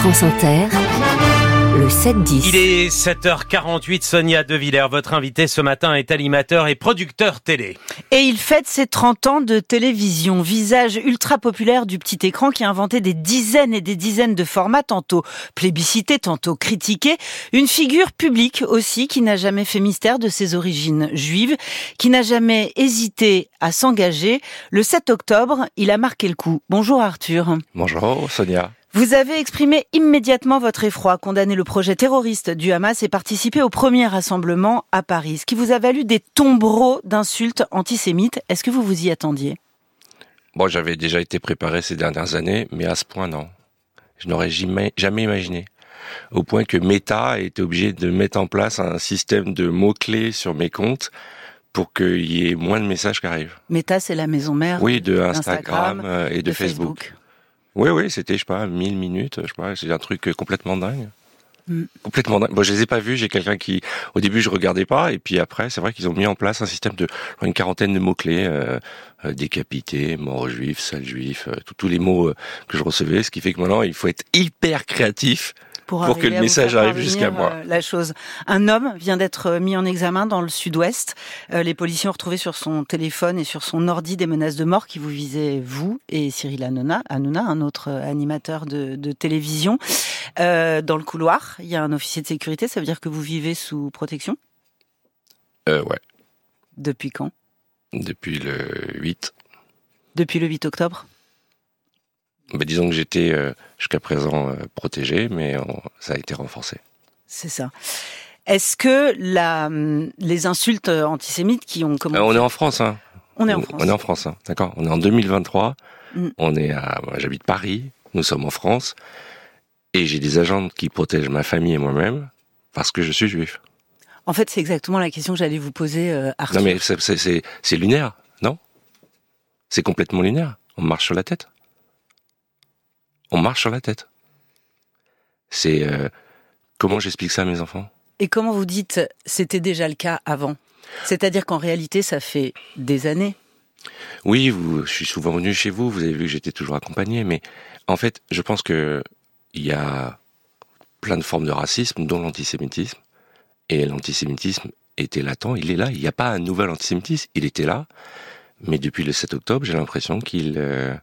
France Inter, le 7-10. Il est 7h48, Sonia De Villers, votre invité ce matin est animateur et producteur télé. Et il fête ses 30 ans de télévision, visage ultra populaire du petit écran qui a inventé des dizaines et des dizaines de formats, tantôt plébiscités, tantôt critiqués. Une figure publique aussi qui n'a jamais fait mystère de ses origines juives, qui n'a jamais hésité à s'engager. Le 7 octobre, il a marqué le coup. Bonjour Arthur. Bonjour Sonia. Vous avez exprimé immédiatement votre effroi, condamné le projet terroriste du Hamas et participé au premier rassemblement à Paris, ce qui vous a valu des tombereaux d'insultes antisémites. Est-ce que vous vous y attendiez? Bon, j'avais déjà été préparé ces dernières années, mais à ce point, non. Je n'aurais jamais, jamais imaginé. Au point que Meta a été obligé de mettre en place un système de mots-clés sur mes comptes pour qu'il y ait moins de messages qui arrivent. Meta, c'est la maison mère Oui, de Instagram euh, et de, Facebook. Oui, oui, c'était, je sais pas, 1000 minutes, je sais pas, c'est un truc complètement dingue. Mm. Complètement dingue. Bon, je les ai pas vus, j'ai quelqu'un qui, au début, je regardais pas, et puis après, c'est vrai qu'ils ont mis en place un système de, une quarantaine de mots-clés, euh, euh, décapité, mort juif, sale juif, euh, tous- tous les mots euh, que je recevais, ce qui fait que maintenant, il faut être hyper créatif pour, que le message arrive jusqu'à moi. euh, la chose. Un homme vient d'être euh, mis en examen dans le sud-ouest. Euh, les policiers ont retrouvé sur son téléphone et sur son ordi des menaces de mort qui vous visaient, vous et Cyril Hanouna, Hanouna un autre animateur de, de télévision. Euh, dans le couloir, il y a un officier de sécurité. Ça veut dire que vous vivez sous protection? Euh, ouais, Depuis quand? Depuis le 8. Depuis le 8 octobre? Bah, disons que j'étais euh, jusqu'à présent euh, protégé, mais on- ça a été renforcé. C'est ça. Est-ce que la, hum, les insultes antisémites qui ont Euh, commencé... on est en France, hein. On est en France. On est en France, hein. d'accord. On est en 2023. Mm. On est à, j'habite Paris. Nous sommes en France. Et j'ai des agents qui protègent ma famille et moi-même parce que je suis juif. En fait, c'est exactement la question que j'allais vous poser, Arthur. Non mais c'est lunaire, non? C'est complètement lunaire. On marche sur la tête. On marche sur la tête. C'est euh, comment j'explique ça à mes enfants? Et comment vous dites c'était déjà le cas avant? C'est-à-dire qu'en réalité, ça fait des années. Oui, vous, je suis souvent venu chez vous. Vous avez vu que j'étais toujours accompagné, mais en fait, je pense que il y a plein de formes de racisme, dont l'antisémitisme. Et l'antisémitisme était latent, il est là. Il n'y a pas un nouvel antisémitisme, il était là. Mais depuis le 7 octobre, j'ai l'impression qu'il euh,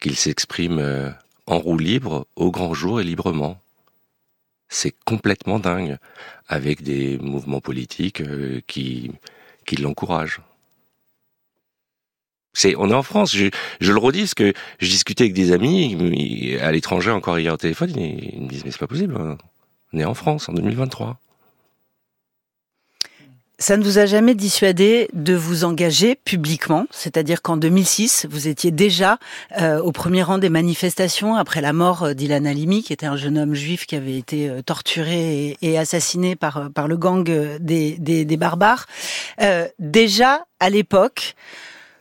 qu'il s'exprime euh, en roue libre, au grand jour et librement. C'est complètement dingue, avec des mouvements politiques euh, qui qui l'encouragent. C'est, on est en France. Je, le redis parce que je discutais avec des amis à l'étranger encore hier au téléphone. Ils, ils me disent mais c'est pas possible. hein. On est en France en 2023. Ça ne vous a jamais dissuadé de vous engager publiquement, c'est-à-dire qu'en 2006, vous étiez déjà euh, au premier rang des manifestations après la mort euh, d'Ilan Halimi, qui était un jeune homme juif qui avait été euh, torturé et, assassiné par, par le gang des, des, barbares. Déjà, à l'époque,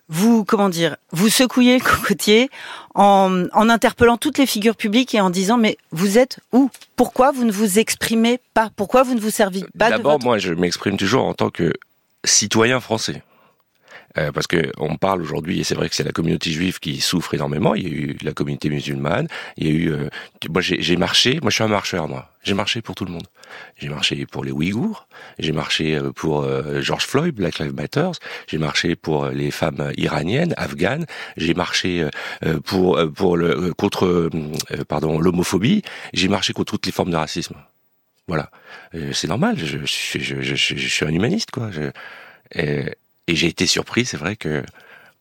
vous, comment dire, vous secouiez le cocotier en, en interpellant toutes les figures publiques et en disant mais vous êtes où? Pourquoi vous ne vous exprimez pas? Pourquoi vous ne vous servez pas D'abord, votre... moi, je m'exprime toujours en tant que citoyen français. Euh, parce que on parle aujourd'hui, et c'est vrai que c'est la communauté juive qui souffre énormément. Il y a eu la communauté musulmane, il y a eu. euh, moi, j'ai marché. Moi, je suis un marcheur. Moi, j'ai marché pour tout le monde. J'ai marché pour les Ouïghours. J'ai marché euh, pour euh, George Floyd, Black Lives Matter. J'ai marché pour euh, les femmes iraniennes, afghanes. J'ai marché euh, pour pour le contre pardon l'homophobie. J'ai marché contre toutes les formes de racisme. Voilà, c'est normal. Je, je, je, je, suis un humaniste, quoi. Et et j'ai été surpris, c'est vrai que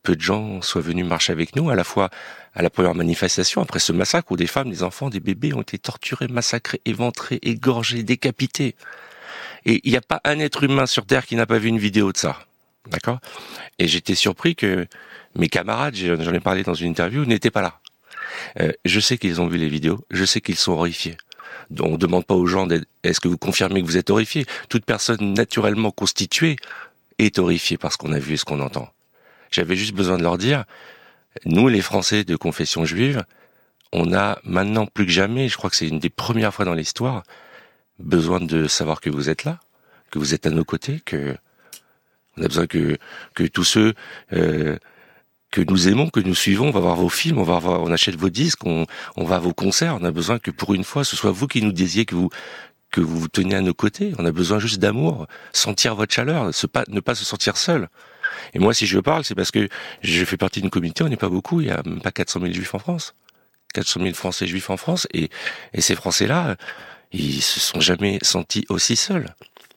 peu de gens soient venus marcher avec nous, à la fois à la première manifestation, après ce massacre où des femmes, des enfants, des bébés ont été torturés, massacrés, éventrés, égorgés, décapités. Et il n'y a pas un être humain sur Terre qui n'a pas vu une vidéo de ça. D'accord? Et j'étais surpris que mes camarades, j'en ai parlé dans une interview, n'étaient pas là. Euh, je sais qu'ils ont vu les vidéos, je sais qu'ils sont horrifiés. On demande pas aux gens est-ce que vous confirmez que vous êtes horrifiés? Toute personne naturellement constituée est horrifiée par ce qu'on a vu et ce qu'on entend. J'avais juste besoin de leur dire, nous les Français de confession juive, on a maintenant plus que jamais, je crois que c'est une des premières fois dans l'histoire, besoin de savoir que vous êtes là, que vous êtes à nos côtés, que on a besoin que que tous ceux euh, que nous aimons, que nous suivons, on va voir vos films, on va voir, on achète vos disques, on, on va à vos concerts. On a besoin que pour une fois, ce soit vous qui nous disiez que vous que vous vous teniez à nos côtés. On a besoin juste d'amour, sentir votre chaleur, ne pas se sentir seul. Et moi, si je parle, c'est parce que je fais partie d'une communauté, on n'est pas beaucoup, il y a même pas 400 000 juifs en France. 400 000 Français juifs en France, et, et ces Français-là, ils se sont jamais sentis aussi seuls.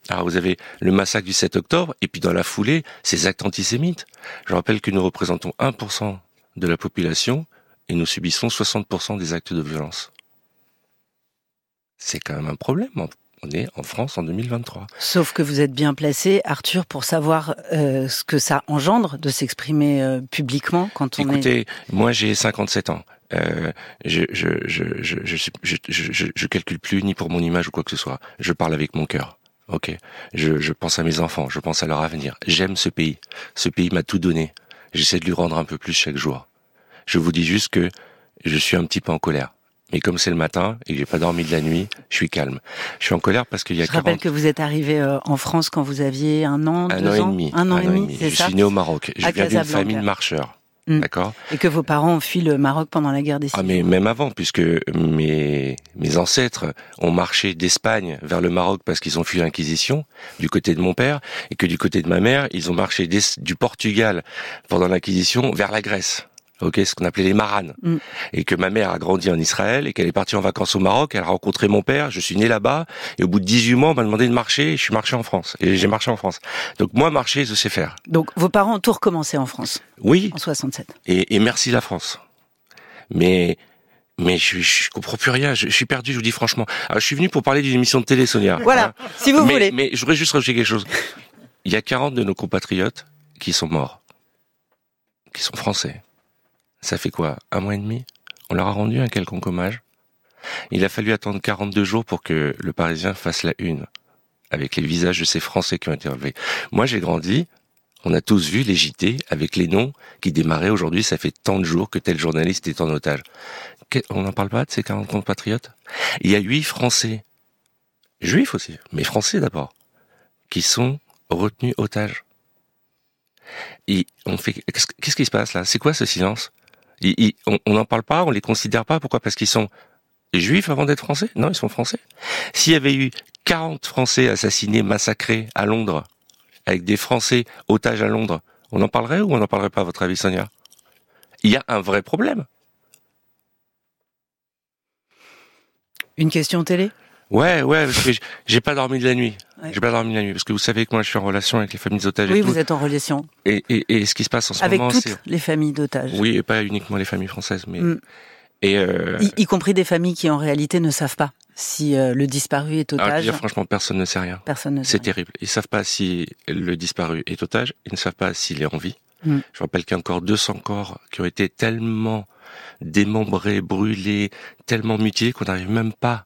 Alors vous avez le massacre du 7 octobre, et puis dans la foulée, ces actes antisémites. Je rappelle que nous représentons 1% de la population, et nous subissons 60% des actes de violence. C'est quand même un problème on est en France en 2023. Sauf que vous êtes bien placé, Arthur, pour savoir euh, ce que ça engendre de s'exprimer euh, publiquement quand on Écoutez, moi j'ai 57 ans. Euh, je, je, je, je, je, je, je, calcule plus ni pour mon image ou quoi que ce soit. Je parle avec mon cœur. Ok? Je, je pense à mes enfants. Je pense à leur avenir. J'aime ce pays. Ce pays m'a tout donné. J'essaie de lui rendre un peu plus chaque jour. Je vous dis juste que je suis un petit peu en colère. Mais comme c'est le matin et que j'ai pas dormi de la nuit, je suis calme. Je suis en colère parce qu'il y a. Je rappelle que vous êtes arrivé euh, en France quand vous aviez un an, un deux an, et demi. Un an, et demi. Je suis né au Maroc. Je viens d'une famille de marcheurs. Hmm. D'accord. Et que vos parents ont fui le Maroc pendant la guerre des Ah mais même avant, puisque mes mes ancêtres ont marché d'Espagne vers le Maroc parce qu'ils ont fui l'Inquisition du côté de mon père, et que du côté de ma mère, ils ont marché du Portugal pendant l'Inquisition vers la Grèce ok, ce qu'on appelait les maranes, mm. et que ma mère a grandi en Israël et qu'elle est partie en vacances au Maroc, elle a rencontré mon père, je suis né là-bas, et au bout de 18 mois, on m'a demandé de marcher, et je suis marché en France, et j'ai marché en France. Donc moi, marcher, je sais faire. Donc vos parents ont tout recommencé en France Oui. En 67. Et, et merci la France. Mais mais je, je, comprends plus rien. Je, suis perdu. Je vous dis franchement. Alors, je suis venu pour parler d'une émission de télé, Sonia. Voilà, hein. si vous voulez. Mais je voudrais juste rajouter quelque chose. Il y a 40 de nos compatriotes qui sont morts, qui sont français, ça fait quoi Un mois et demi? On leur a rendu un quelconque hommage? Il a fallu attendre 42 jours pour que le Parisien fasse la une, avec les visages de ces Français qui ont été enlevés. Moi, j'ai grandi, on a tous vu les JT avec les noms qui démarraient aujourd'hui, ça fait tant de jours que tel journaliste est en otage. On n'en parle pas de ces 40 compatriotes Il y a huit Français, juifs aussi, mais Français d'abord, qui sont retenus otages. Et on fait, qu'est-ce qui se passe là? C'est quoi ce silence? On n'en parle pas, on les considère pas. Pourquoi? Parce qu'ils sont juifs avant d'être français? Non, ils sont français. S'il y avait eu 40 Français assassinés, massacrés à Londres, avec des Français otages à Londres, on en parlerait ou on n'en parlerait pas, à votre avis, Sonia? Il y a un vrai problème. Une question télé? Ouais, ouais, parce que j'ai pas dormi de la nuit. J'ai pas dormi la nuit parce que vous savez que moi je suis en relation avec les familles d'otages. Oui, vous êtes en relation. Et, et, et, ce qui se passe en ce avec moment, c'est avec toutes les familles d'otages. Oui, et pas uniquement les familles françaises, mais mm. et euh... y, compris des familles qui en réalité ne savent pas si euh, le disparu est otage. Alors, dire, franchement, personne ne sait rien. Personne ne sait. C'est terrible. Ils savent pas si le disparu est otage. Ils ne savent pas s'il est en vie. Mm. Je rappelle qu'il y a encore 200 corps qui ont été tellement démembrés, brûlés, tellement mutilés qu'on n'arrive même pas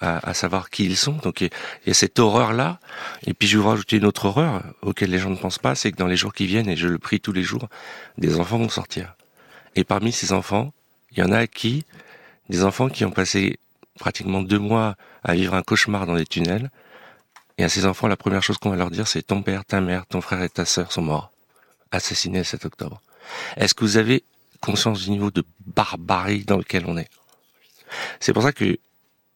à, savoir qui ils sont. Donc il y, a cette horreur-là. Et puis je vais vous rajouter une autre horreur auquel les gens ne pensent pas, c'est que dans les jours qui viennent, et je le prie tous les jours, des enfants vont sortir. Et parmi ces enfants, il y en a qui, des enfants qui ont passé pratiquement deux mois à vivre un cauchemar dans des tunnels. Et à ces enfants, la première chose qu'on va leur dire, c'est ton père, ta mère, ton frère et ta sœur sont morts, assassinés le 7 octobre. Est-ce que vous avez conscience du niveau de barbarie dans lequel on est? C'est pour ça que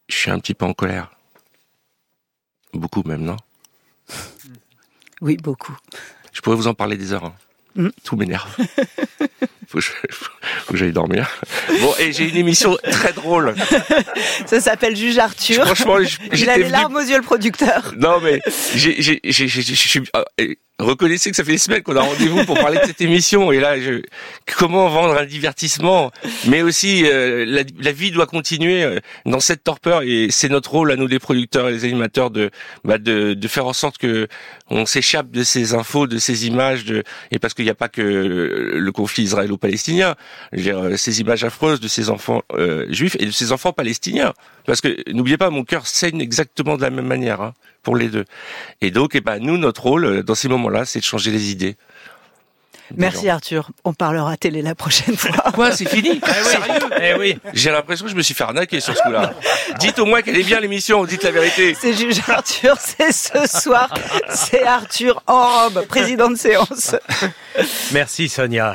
je suis un petit peu en colère. Beaucoup même, non Oui, beaucoup. Je pourrais vous en parler des heures. Hein. Mm. Tout m'énerve. faut que j'aille dormir. Bon, et j'ai une émission très drôle. Ça s'appelle Juge Arthur. Franchement, il a les larmes aux yeux, le producteur. Non, mais j'ai, j'ai, j'ai, reconnaissez que ça fait des semaines qu'on a rendez-vous pour parler de cette émission et là je, comment vendre un divertissement? Mais aussi euh, la, la, vie doit continuer euh, dans cette torpeur et c'est notre rôle à nous les producteurs et les animateurs de bah, de, de faire en sorte que on s'échappe de ces infos de ces images de et parce qu'il n'y a pas que le conflit israélo-palestinien euh, ces images affreuses de ces enfants juifs et de ces enfants palestiniens parce que n'oubliez pas mon cœur saigne exactement de la même manière hein pour les deux. Et donc, eh ben, nous, notre rôle euh, dans ces c'est de changer les idées. Merci Arthur. On parlera télé la prochaine fois. Quoi, c'est fini eh oui. J'ai l'impression que je me suis fait arnaquer sur ce coup-là. Dites au moins qu'elle est bien l'émission, dites la vérité. C'est juge Arthur, c'est ce soir. C'est Arthur en robe, président de séance. Merci Sonia.